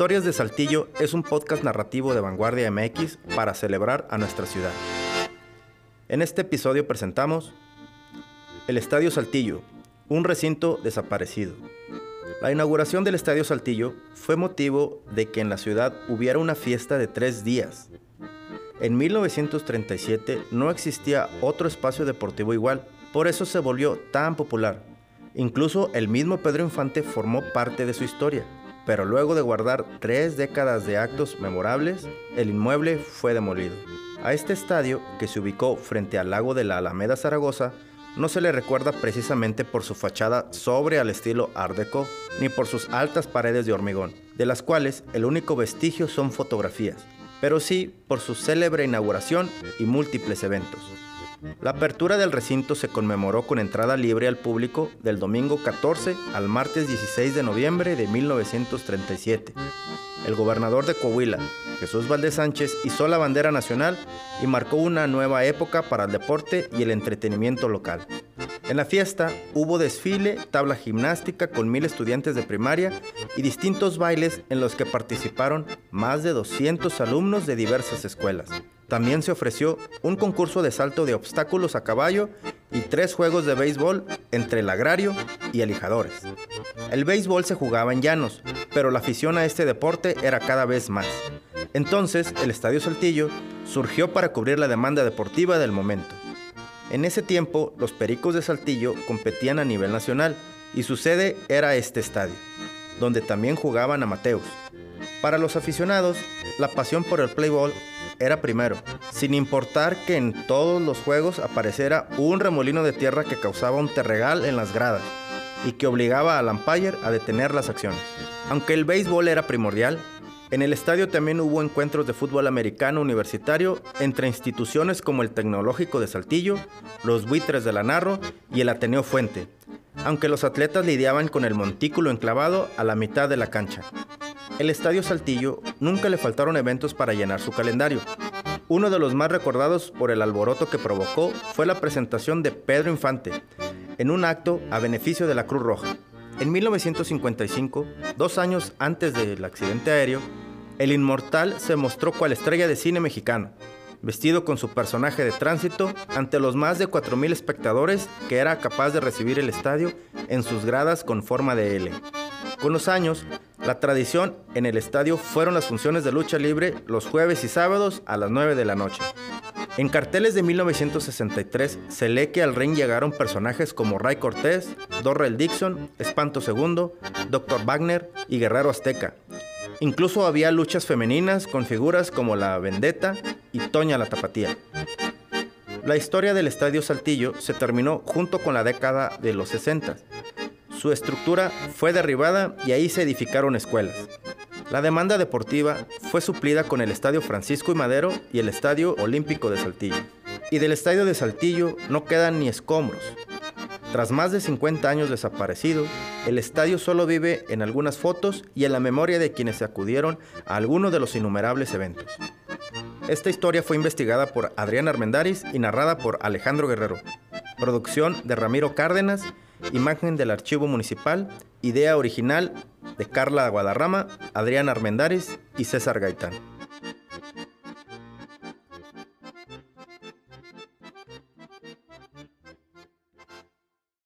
Historias de Saltillo es un podcast narrativo de Vanguardia MX para celebrar a nuestra ciudad. En este episodio presentamos el Estadio Saltillo, un recinto desaparecido. La inauguración del Estadio Saltillo fue motivo de que en la ciudad hubiera una fiesta de tres días. En 1937 no existía otro espacio deportivo igual, por eso se volvió tan popular. Incluso el mismo Pedro Infante formó parte de su historia pero luego de guardar tres décadas de actos memorables, el inmueble fue demolido. A este estadio, que se ubicó frente al lago de la Alameda Zaragoza, no se le recuerda precisamente por su fachada sobre al estilo Art Deco, ni por sus altas paredes de hormigón, de las cuales el único vestigio son fotografías, pero sí por su célebre inauguración y múltiples eventos. La apertura del recinto se conmemoró con entrada libre al público del domingo 14 al martes 16 de noviembre de 1937. El gobernador de Coahuila, Jesús Valdés Sánchez, hizo la bandera nacional y marcó una nueva época para el deporte y el entretenimiento local. En la fiesta hubo desfile, tabla gimnástica con mil estudiantes de primaria y distintos bailes en los que participaron más de 200 alumnos de diversas escuelas. También se ofreció un concurso de salto de obstáculos a caballo y tres juegos de béisbol entre el agrario y alijadores. El béisbol se jugaba en llanos, pero la afición a este deporte era cada vez más. Entonces, el Estadio Saltillo surgió para cubrir la demanda deportiva del momento. En ese tiempo, los Pericos de Saltillo competían a nivel nacional y su sede era este estadio, donde también jugaban amateos. Para los aficionados, la pasión por el playball era primero, sin importar que en todos los juegos apareciera un remolino de tierra que causaba un terregal en las gradas y que obligaba al umpire a detener las acciones. Aunque el béisbol era primordial, en el estadio también hubo encuentros de fútbol americano universitario entre instituciones como el Tecnológico de Saltillo, los Buitres de la Narro y el Ateneo Fuente, aunque los atletas lidiaban con el montículo enclavado a la mitad de la cancha. El Estadio Saltillo nunca le faltaron eventos para llenar su calendario. Uno de los más recordados por el alboroto que provocó fue la presentación de Pedro Infante en un acto a beneficio de la Cruz Roja. En 1955, dos años antes del accidente aéreo, el inmortal se mostró cual estrella de cine mexicano, vestido con su personaje de tránsito ante los más de 4.000 espectadores que era capaz de recibir el estadio en sus gradas con forma de L. Con los años, la tradición en el estadio fueron las funciones de lucha libre los jueves y sábados a las 9 de la noche. En carteles de 1963 se lee que al ring llegaron personajes como Ray Cortés, Dorrell Dixon, Espanto II, Dr. Wagner y Guerrero Azteca. Incluso había luchas femeninas con figuras como la Vendetta y Toña la Tapatía. La historia del Estadio Saltillo se terminó junto con la década de los 60 su estructura fue derribada y ahí se edificaron escuelas. La demanda deportiva fue suplida con el Estadio Francisco y Madero y el Estadio Olímpico de Saltillo. Y del Estadio de Saltillo no quedan ni escombros. Tras más de 50 años desaparecido, el estadio solo vive en algunas fotos y en la memoria de quienes acudieron a alguno de los innumerables eventos. Esta historia fue investigada por Adrián Armendaris y narrada por Alejandro Guerrero. Producción de Ramiro Cárdenas Imagen del archivo municipal. Idea original de Carla Guadarrama, Adrián Armendares y César Gaitán.